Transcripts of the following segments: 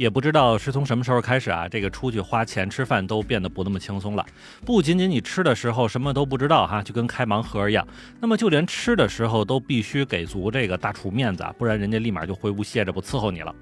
也不知道是从什么时候开始啊，这个出去花钱吃饭都变得不那么轻松了。不仅仅你吃的时候什么都不知道哈，就跟开盲盒一样。那么就连吃的时候都必须给足这个大厨面子啊，不然人家立马就回屋歇着不伺候你了。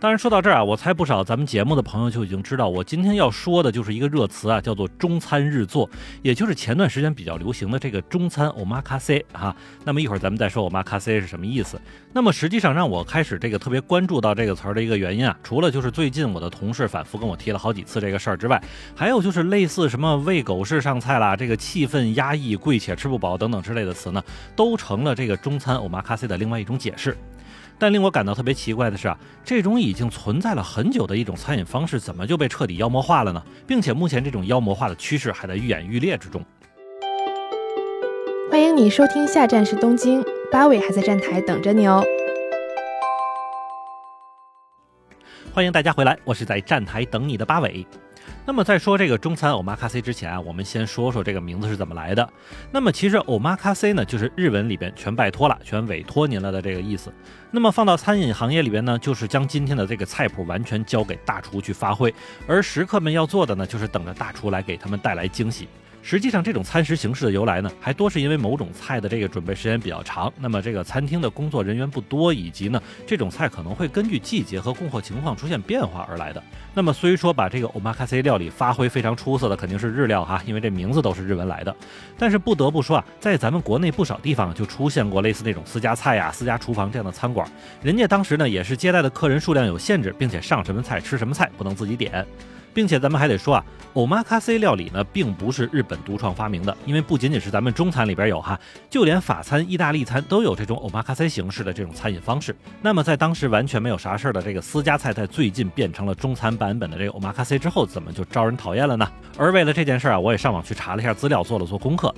当然说到这儿啊，我猜不少咱们节目的朋友就已经知道，我今天要说的就是一个热词啊，叫做中餐日作，也就是前段时间比较流行的这个中餐 omakase 啊。那么一会儿咱们再说 omakase 是什么意思。那么实际上让我开始这个特别关注到这个词儿的一个原因啊，除了就是最近我的同事反复跟我提了好几次这个事儿之外，还有就是类似什么喂狗式上菜啦，这个气氛压抑、贵且吃不饱等等之类的词呢，都成了这个中餐 omakase 的另外一种解释。但令我感到特别奇怪的是啊，这种已经存在了很久的一种餐饮方式，怎么就被彻底妖魔化了呢？并且目前这种妖魔化的趋势还在愈演愈烈之中。欢迎你收听下站是东京，八尾还在站台等着你哦。欢迎大家回来，我是在站台等你的八尾。那么在说这个中餐欧玛咖 C 之前啊，我们先说说这个名字是怎么来的。那么其实欧玛咖 C 呢，就是日文里边全拜托了、全委托您了的这个意思。那么放到餐饮行业里边呢，就是将今天的这个菜谱完全交给大厨去发挥，而食客们要做的呢，就是等着大厨来给他们带来惊喜。实际上，这种餐食形式的由来呢，还多是因为某种菜的这个准备时间比较长，那么这个餐厅的工作人员不多，以及呢，这种菜可能会根据季节和供货情况出现变化而来的。那么虽说把这个 omakase 料理发挥非常出色的肯定是日料哈，因为这名字都是日文来的。但是不得不说啊，在咱们国内不少地方就出现过类似那种私家菜呀、私家厨房这样的餐馆，人家当时呢也是接待的客人数量有限制，并且上什么菜吃什么菜不能自己点。并且咱们还得说啊欧玛卡西料理呢，并不是日本独创发明的，因为不仅仅是咱们中餐里边有哈，就连法餐、意大利餐都有这种欧玛卡西形式的这种餐饮方式。那么在当时完全没有啥事儿的这个私家菜，在最近变成了中餐版本的这个欧玛卡西之后，怎么就招人讨厌了呢？而为了这件事儿啊，我也上网去查了一下资料，做了做功课。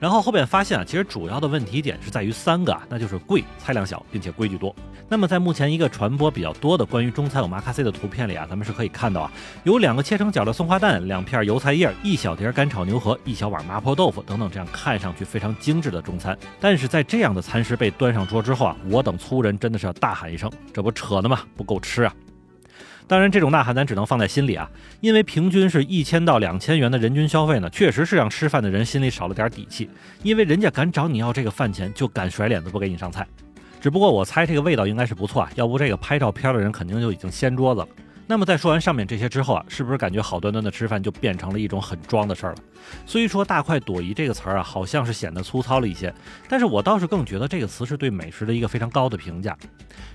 然后后边发现啊，其实主要的问题点是在于三个啊，那就是贵、菜量小，并且规矩多。那么在目前一个传播比较多的关于中餐 omakase 的图片里啊，咱们是可以看到啊，有两个切成角的松花蛋，两片油菜叶，一小碟干炒牛河，一小碗麻婆豆腐等等，这样看上去非常精致的中餐。但是在这样的餐食被端上桌之后啊，我等粗人真的是要大喊一声：这不扯呢吗？不够吃啊！当然，这种呐喊咱只能放在心里啊，因为平均是一千到两千元的人均消费呢，确实是让吃饭的人心里少了点底气，因为人家敢找你要这个饭钱，就敢甩脸子不给你上菜。只不过我猜这个味道应该是不错啊，要不这个拍照片的人肯定就已经掀桌子了。那么在说完上面这些之后啊，是不是感觉好端端的吃饭就变成了一种很装的事儿了？虽说大快朵颐这个词儿啊，好像是显得粗糙了一些，但是我倒是更觉得这个词是对美食的一个非常高的评价。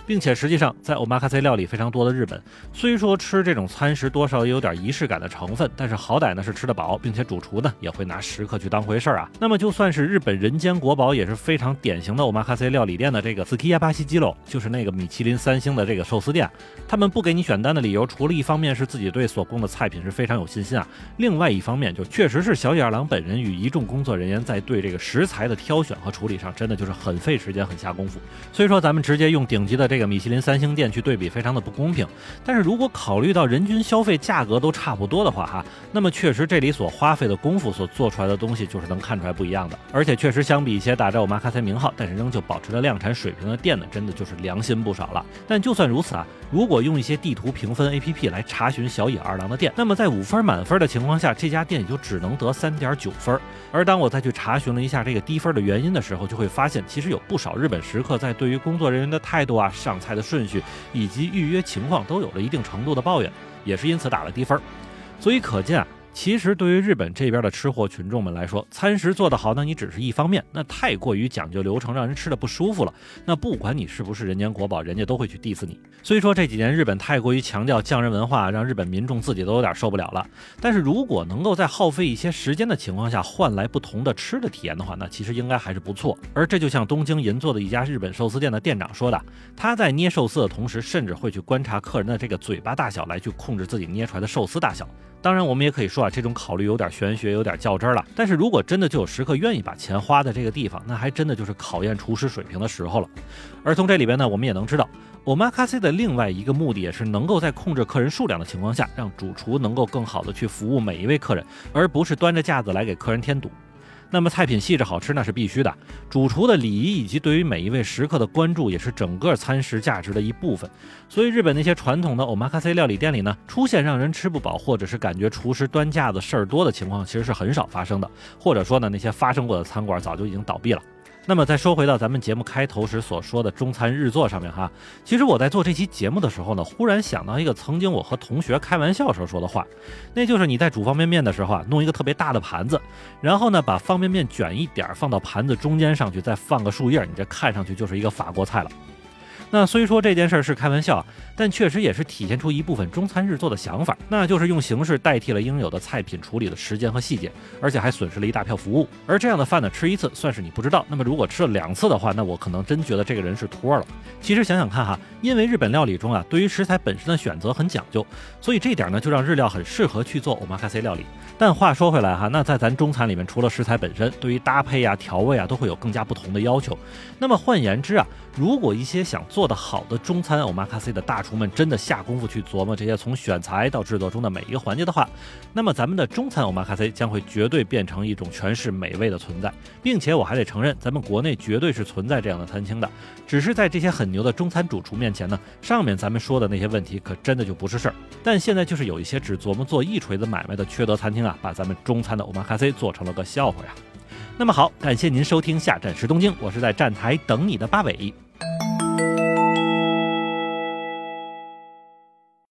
并且实际上，在 omakase 料理非常多的日本，虽说吃这种餐食多少也有点仪式感的成分，但是好歹呢是吃得饱，并且主厨呢也会拿食客去当回事儿啊。那么就算是日本人间国宝，也是非常典型的 omakase 料理店的这个 Skiya 巴西鸡肉，就是那个米其林三星的这个寿司店，他们不给你选单的理由，除了一方面是自己对所供的菜品是非常有信心啊，另外一方面就确实是小野二郎本人与一众工作人员在对这个食材的挑选和处理上，真的就是很费时间、很下功夫。所以说，咱们直接用顶级的这个米其林三星店去对比，非常的不公平。但是如果考虑到人均消费价格都差不多的话，哈，那么确实这里所花费的功夫所做出来的东西，就是能看出来不一样的。而且确实相比一些打着我妈咖啡名号，但是仍旧保持着量产水平的店呢，真的就是良心不少了。但就算如此啊，如果用一些地图评分 APP 来查询小野二郎的店，那么在五分满分的情况下，这家店也就只能得三点九分。而当我再去查询了一下这个低分的原因的时候，就会发现其实有不少日本食客在对于工作人员的态度啊、上菜的顺序以及预约情况都有了一定程度的抱怨，也是因此打了低分。所以可见啊。其实，对于日本这边的吃货群众们来说，餐食做得好，那你只是一方面；那太过于讲究流程，让人吃的不舒服了，那不管你是不是人间国宝，人家都会去 diss 你。所以说这几年日本太过于强调匠人文化，让日本民众自己都有点受不了了。但是如果能够在耗费一些时间的情况下换来不同的吃的体验的话，那其实应该还是不错。而这就像东京银座的一家日本寿司店的店长说的，他在捏寿司的同时，甚至会去观察客人的这个嘴巴大小，来去控制自己捏出来的寿司大小。当然，我们也可以说啊，这种考虑有点玄学，有点较真了。但是如果真的就有食客愿意把钱花在这个地方，那还真的就是考验厨师水平的时候了。而从这里边呢，我们也能知道，omakase 的另外一个目的也是能够在控制客人数量的情况下，让主厨能够更好的去服务每一位客人，而不是端着架子来给客人添堵。那么菜品细致好吃那是必须的，主厨的礼仪以及对于每一位食客的关注也是整个餐食价值的一部分。所以日本那些传统的 omakase 料理店里呢，出现让人吃不饱或者是感觉厨师端架子事儿多的情况，其实是很少发生的。或者说呢，那些发生过的餐馆早就已经倒闭了。那么再说回到咱们节目开头时所说的中餐日做上面哈，其实我在做这期节目的时候呢，忽然想到一个曾经我和同学开玩笑时候说的话，那就是你在煮方便面的时候啊，弄一个特别大的盘子，然后呢把方便面卷一点放到盘子中间上去，再放个树叶，你这看上去就是一个法国菜了。那虽说这件事儿是开玩笑，但确实也是体现出一部分中餐日做的想法，那就是用形式代替了应有的菜品处理的时间和细节，而且还损失了一大票服务。而这样的饭呢，吃一次算是你不知道，那么如果吃了两次的话，那我可能真觉得这个人是托了。其实想想看哈，因为日本料理中啊，对于食材本身的选择很讲究，所以这点呢就让日料很适合去做 omakase 料理。但话说回来哈，那在咱中餐里面，除了食材本身，对于搭配呀、调味啊，都会有更加不同的要求。那么换言之啊，如果一些想做得好的中餐 omakase 的大厨们真的下功夫去琢磨这些从选材到制作中的每一个环节的话，那么咱们的中餐 omakase 将会绝对变成一种全是美味的存在。并且我还得承认，咱们国内绝对是存在这样的餐厅的，只是在这些很牛的中餐主厨面前呢，上面咱们说的那些问题可真的就不是事儿。但现在就是有一些只琢磨做一锤子买卖的缺德餐厅啊，把咱们中餐的 omakase 做成了个笑话呀。那么好，感谢您收听下站时东京，我是在站台等你的八尾，